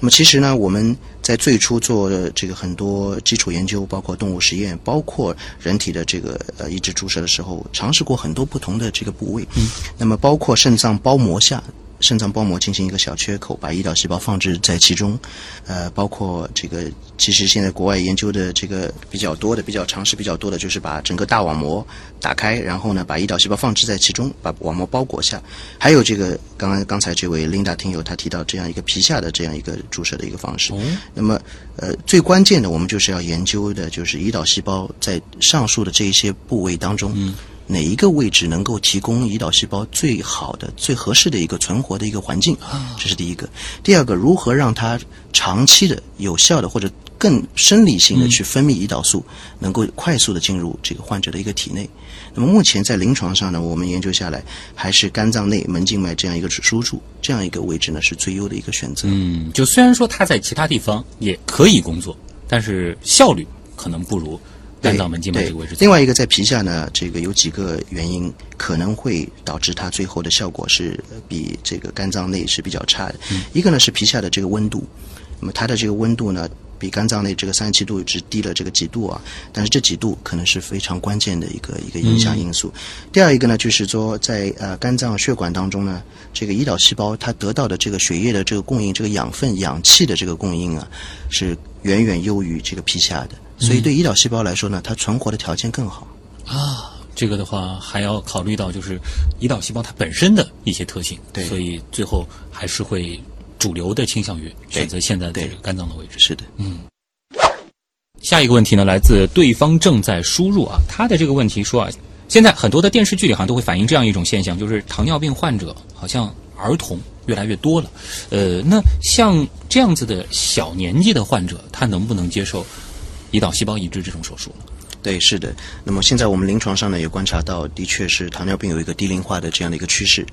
那么其实呢，我们在最初做这个很多基础研究，包括动物实验，包括人体的这个呃移植注射的时候，尝试过很多不同的这个部位。嗯。那么包括肾脏包膜下。肾脏包膜进行一个小缺口，把胰岛细胞放置在其中，呃，包括这个，其实现在国外研究的这个比较多的、比较尝试比较多的，就是把整个大网膜打开，然后呢，把胰岛细胞放置在其中，把网膜包裹下。还有这个，刚刚刚才这位 Linda 听友他提到这样一个皮下的这样一个注射的一个方式。那么，呃，最关键的，我们就是要研究的就是胰岛细胞在上述的这一些部位当中。哪一个位置能够提供胰岛细胞最好的、最合适的一个存活的一个环境？这是第一个。第二个，如何让它长期的、有效的或者更生理性的去分泌胰岛素，能够快速的进入这个患者的一个体内？那么目前在临床上呢，我们研究下来，还是肝脏内门静脉这样一个输注这样一个位置呢，是最优的一个选择。嗯，就虽然说它在其他地方也可以工作，但是效率可能不如。肝脏门静脉这个位置。另外一个在皮下呢，这个有几个原因可能会导致它最后的效果是比这个肝脏内是比较差的。一个呢是皮下的这个温度，那么它的这个温度呢比肝脏内这个三十七度只低了这个几度啊，但是这几度可能是非常关键的一个一个影响因素。第二一个呢就是说在呃肝脏血管当中呢，这个胰岛细胞它得到的这个血液的这个供应，这个养分、氧气的这个供应啊，是远远优于这个皮下的。所以，对胰岛细胞来说呢，它存活的条件更好啊。这个的话，还要考虑到就是胰岛细胞它本身的一些特性。对，所以最后还是会主流的倾向于选择现在的这个肝脏的位置。是的，嗯。下一个问题呢，来自对方正在输入啊，他的这个问题说啊，现在很多的电视剧里好像都会反映这样一种现象，就是糖尿病患者好像儿童越来越多了。呃，那像这样子的小年纪的患者，他能不能接受？胰岛细胞移植这种手术，对，是的。那么现在我们临床上呢也观察到，的确是糖尿病有一个低龄化的这样的一个趋势。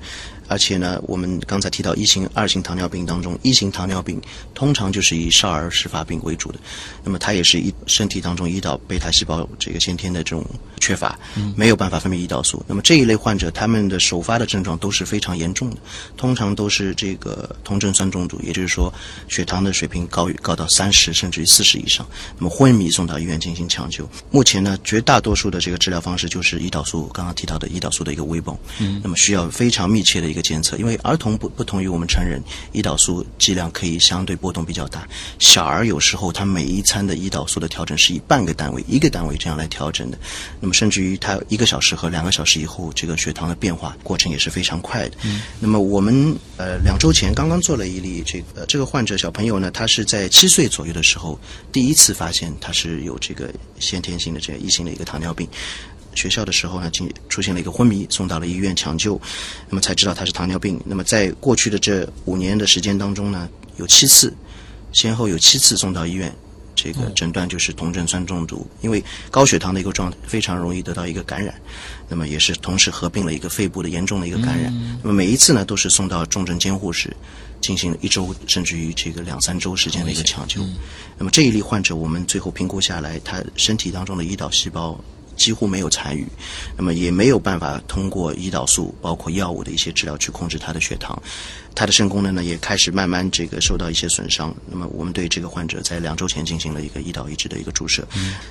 而且呢，我们刚才提到一型、二型糖尿病当中，一型糖尿病通常就是以少儿始发病为主的。那么它也是一身体当中胰岛贝塔细胞这个先天的这种缺乏，没有办法分泌胰岛素。那么这一类患者，他们的首发的症状都是非常严重的，通常都是这个酮症酸中毒，也就是说血糖的水平高于高到三十甚至于四十以上，那么昏迷送到医院进行抢救。目前呢，绝大多数的这个治疗方式就是胰岛素，刚刚提到的胰岛素的一个微泵，嗯，那么需要非常密切的一个。监测，因为儿童不不同于我们成人，胰岛素剂量可以相对波动比较大。小儿有时候他每一餐的胰岛素的调整是以半个单位、一个单位这样来调整的。那么甚至于他一个小时和两个小时以后，这个血糖的变化过程也是非常快的。嗯。那么我们呃两周前刚刚做了一例这个这个患者小朋友呢，他是在七岁左右的时候第一次发现他是有这个先天性的这个异性的一个糖尿病。学校的时候呢，进出现了一个昏迷，送到了医院抢救，那么才知道他是糖尿病。那么在过去的这五年的时间当中呢，有七次，先后有七次送到医院，这个诊断就是酮症酸中毒。因为高血糖的一个状态非常容易得到一个感染，那么也是同时合并了一个肺部的严重的一个感染。那么每一次呢，都是送到重症监护室，进行了一周甚至于这个两三周时间的一个抢救。那么这一例患者，我们最后评估下来，他身体当中的胰岛细胞。几乎没有参与，那么也没有办法通过胰岛素包括药物的一些治疗去控制他的血糖，他的肾功能呢也开始慢慢这个受到一些损伤。那么我们对这个患者在两周前进行了一个胰岛抑制的一个注射，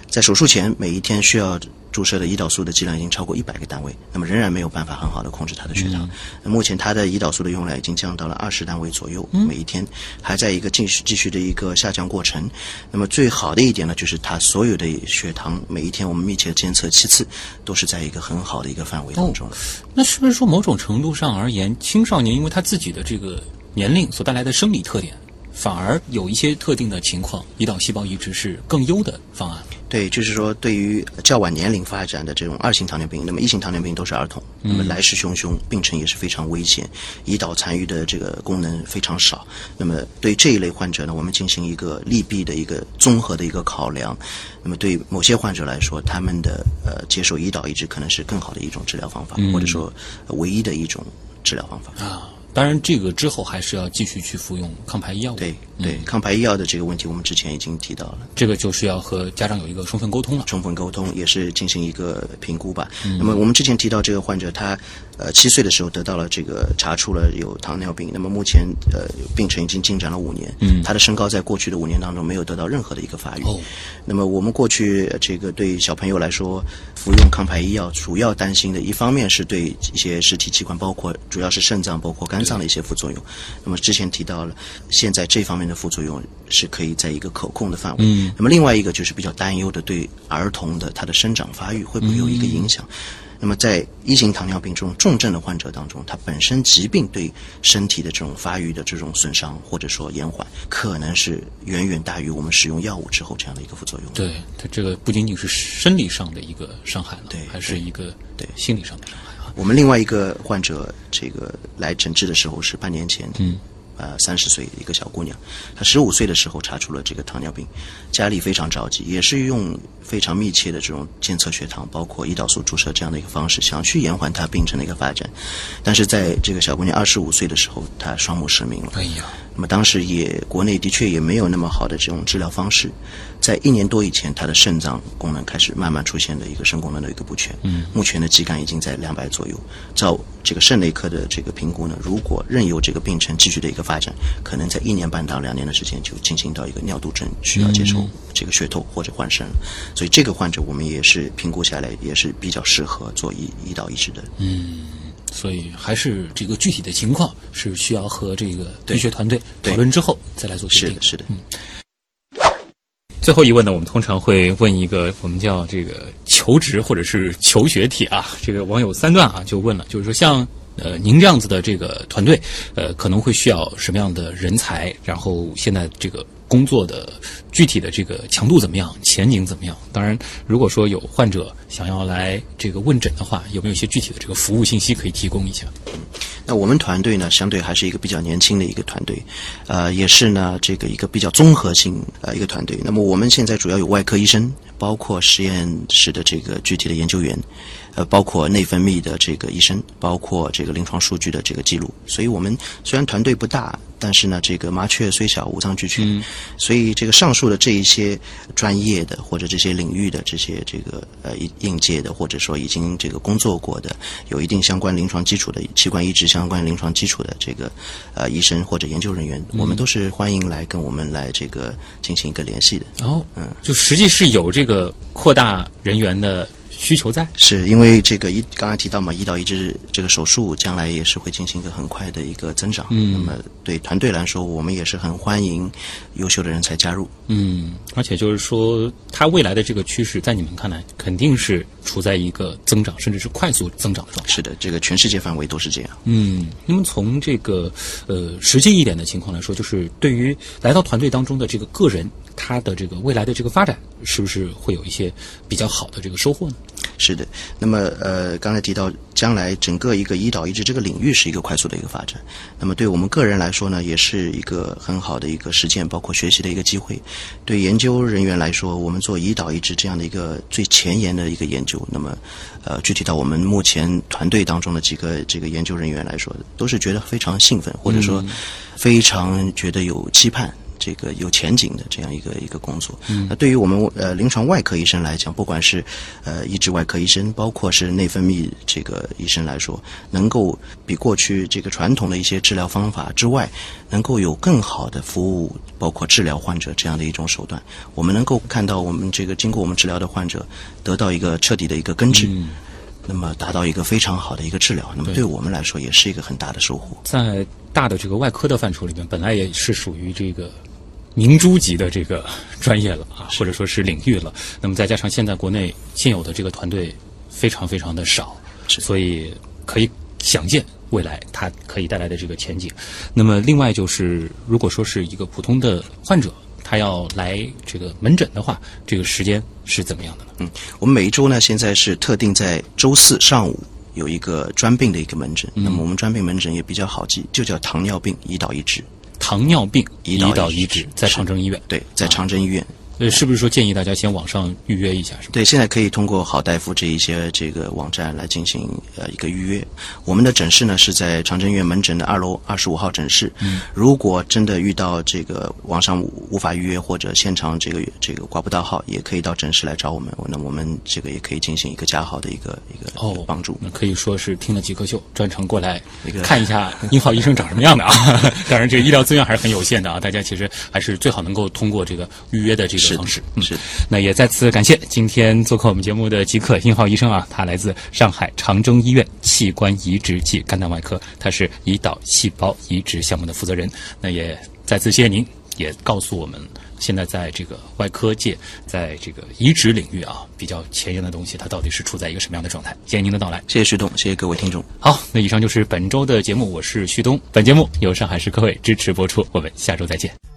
在手术前每一天需要。注射的胰岛素的剂量已经超过一百个单位，那么仍然没有办法很好的控制他的血糖。那目前他的胰岛素的用量已经降到了二十单位左右，每一天还在一个继续继续的一个下降过程。那么最好的一点呢，就是他所有的血糖每一天我们密切监测七次，都是在一个很好的一个范围当中。那是不是说某种程度上而言，青少年因为他自己的这个年龄所带来的生理特点，反而有一些特定的情况，胰岛细胞移植是更优的方案。对，就是说，对于较晚年龄发展的这种二型糖尿病，那么一型糖尿病都是儿童，那么来势汹汹，病程也是非常危险，胰岛残余的这个功能非常少。那么对这一类患者呢，我们进行一个利弊的一个综合的一个考量。那么对某些患者来说，他们的呃接受胰岛移植可能是更好的一种治疗方法，或者说唯一的一种治疗方法。啊，当然这个之后还是要继续去服用抗排异药物。对对，抗排异药的这个问题，我们之前已经提到了。这个就是要和家长有一个充分沟通了。充分沟通也是进行一个评估吧。那么我们之前提到这个患者，他呃七岁的时候得到了这个查出了有糖尿病，那么目前呃病程已经进展了五年，嗯他的身高在过去的五年当中没有得到任何的一个发育。哦那么我们过去呃这个对小朋友来说，服用抗排异药主要担心的一方面是对一些实体器官，包括主要是肾脏、包括肝脏的一些副作用。那么之前提到了，现在这方面的副作用是可以在一个可控的范围。嗯那么另外一个就是比较担忧的，对儿童的他的生长发育会不会有一个影响？那么在一型糖尿病这种重症的患者当中，他本身疾病对身体的这种发育的这种损伤或者说延缓，可能是远远大于我们使用药物之后这样的一个副作用。对，它这个不仅仅是生理上的一个伤害了，对还是一个对心理上的伤害啊。我们另外一个患者，这个来诊治的时候是半年前，嗯，呃，三十岁一个小姑娘，她十五岁的时候查出了这个糖尿病，家里非常着急，也是用非常密切的这种监测血糖，包括胰岛素注射这样的一个方式，想去延缓她病程的一个发展。但是在这个小姑娘二十五岁的时候，她双目失明了。哎呀，那么当时也国内的确也没有那么好的这种治疗方式，在一年多以前，他的肾脏功能开始慢慢出现的一个肾功能的一个不全。嗯，目前的肌酐已经在两百左右。照这个肾内科的这个评估呢，如果任由这个病程继续的一个发展，可能在一年半到两年的时间就进行到一个尿毒症，需要接受这个血透或者换肾了。所以这个患者我们也是评估下来也是比较适合做胰胰岛移植的。所以还是这个具体的情况是需要和这个对医学团队讨论之后再来做决定是的，。是的。最后一问呢，我们通常会问一个我们叫这个求职或者是求学题啊。这个网友三段啊就问了，就是说像呃您这样子的这个团队，呃可能会需要什么样的人才？然后现在这个工作的具体的这个强度怎么样，前景怎么样？当然，如果说有患者想要来这个问诊的话，有没有一些具体的这个服务信息可以提供一下？嗯那我们团队呢，相对还是一个比较年轻的一个团队，呃，也是呢这个一个比较综合性呃一个团队。那么我们现在主要有外科医生，包括实验室的这个具体的研究员，呃，包括内分泌的这个医生，包括这个临床数据的这个记录。所以我们虽然团队不大，但是呢，这个麻雀虽小，五脏俱全。所以这个上述的这一些专业的或者这些领域的这些这个呃应应届的，或者说已经这个工作过的，有一定相关临床基础的器官移植相关临床基础的这个呃医生或者研究人员，我们都是欢迎来跟我们来这个进行一个联系的。哦，嗯，就实际是有这个扩大人员的需求在。是因为这个一刚才提到嘛，胰岛移植这个手术将来也是会进行一个很快的一个增长。嗯那么对团队来说，我们也是很欢迎优秀的人才加入。嗯，而且就是说，它未来的这个趋势，在你们看来，肯定是处在一个增长，甚至是快速增长的状态。是的，这个全世界范围都是这样。嗯，那么从这个呃实际一点的情况来说，就是对于来到团队当中的这个个人，他的这个未来的这个发展，是不是会有一些比较好的这个收获呢？是的，那么呃，刚才提到将来整个一个胰岛移植这个领域是一个快速的一个发展，那么对我们个人来说呢，也是一个很好的一个实践，包括学习的一个机会。对研究人员来说，我们做胰岛移植这样的一个最前沿的一个研究，那么呃，具体到我们目前团队当中的几个这个研究人员来说，都是觉得非常兴奋，或者说非常觉得有期盼。这个有前景的这样一个一个工作。嗯，那对于我们呃临床外科医生来讲，不管是呃医治外科医生，包括是内分泌这个医生来说，能够比过去这个传统的一些治疗方法之外，能够有更好的服务，包括治疗患者这样的一种手段。我们能够看到我们这个经过我们治疗的患者得到一个彻底的一个根治。嗯那么达到一个非常好的一个治疗，那么对我们来说也是一个很大的收获。在大的这个外科的范畴里面，本来也是属于这个明珠级的这个专业了啊，或者说是领域了。那么再加上现在国内现有的这个团队非常非常的少，所以可以想见未来它可以带来的这个前景。那么，另外就是，如果说是一个普通的患者，他要来这个门诊的话，这个时间是怎么样的呢？嗯我们每一周呢，现在是特定在周四上午有一个专病的一个门诊。那么我们专病门诊也比较好记，就叫糖尿病胰岛抑制。糖尿病胰岛移植在长征医院。对，在长征医院。呃，是不是说建议大家先网上预约一下？是吧？对，现在可以通过好大夫这一些这个网站来进行呃一个预约。我们的诊室呢是在长征医院门诊的二楼二十五号诊室。嗯，如果真的遇到这个网上无无法预约或者现场这个这个挂不到号，也可以到诊室来找我们。那我们这个也可以进行一个加号的一个一个哦帮助。那可以说是听了极客秀，专程过来一个看一下殷浩医生长什么样的啊。当然，这个医疗资源还是很有限的啊，大家其实还是最好能够通过这个预约的这是的方式。嗯是的那也再次感谢今天做客我们节目的极客殷浩医生啊，他来自上海长征医院器官移植暨肝胆外科，他是胰岛细胞移植项目的负责人。那也再次谢谢您，也告诉我们现在在这个外科界，在这个移植领域啊比较前沿的东西，它到底是处在一个什么样的状态？谢谢您的到来。谢谢徐东，谢谢各位听众。好，那以上就是本周的节目，我是旭东。本节目由上海市科委支持播出，我们下周再见。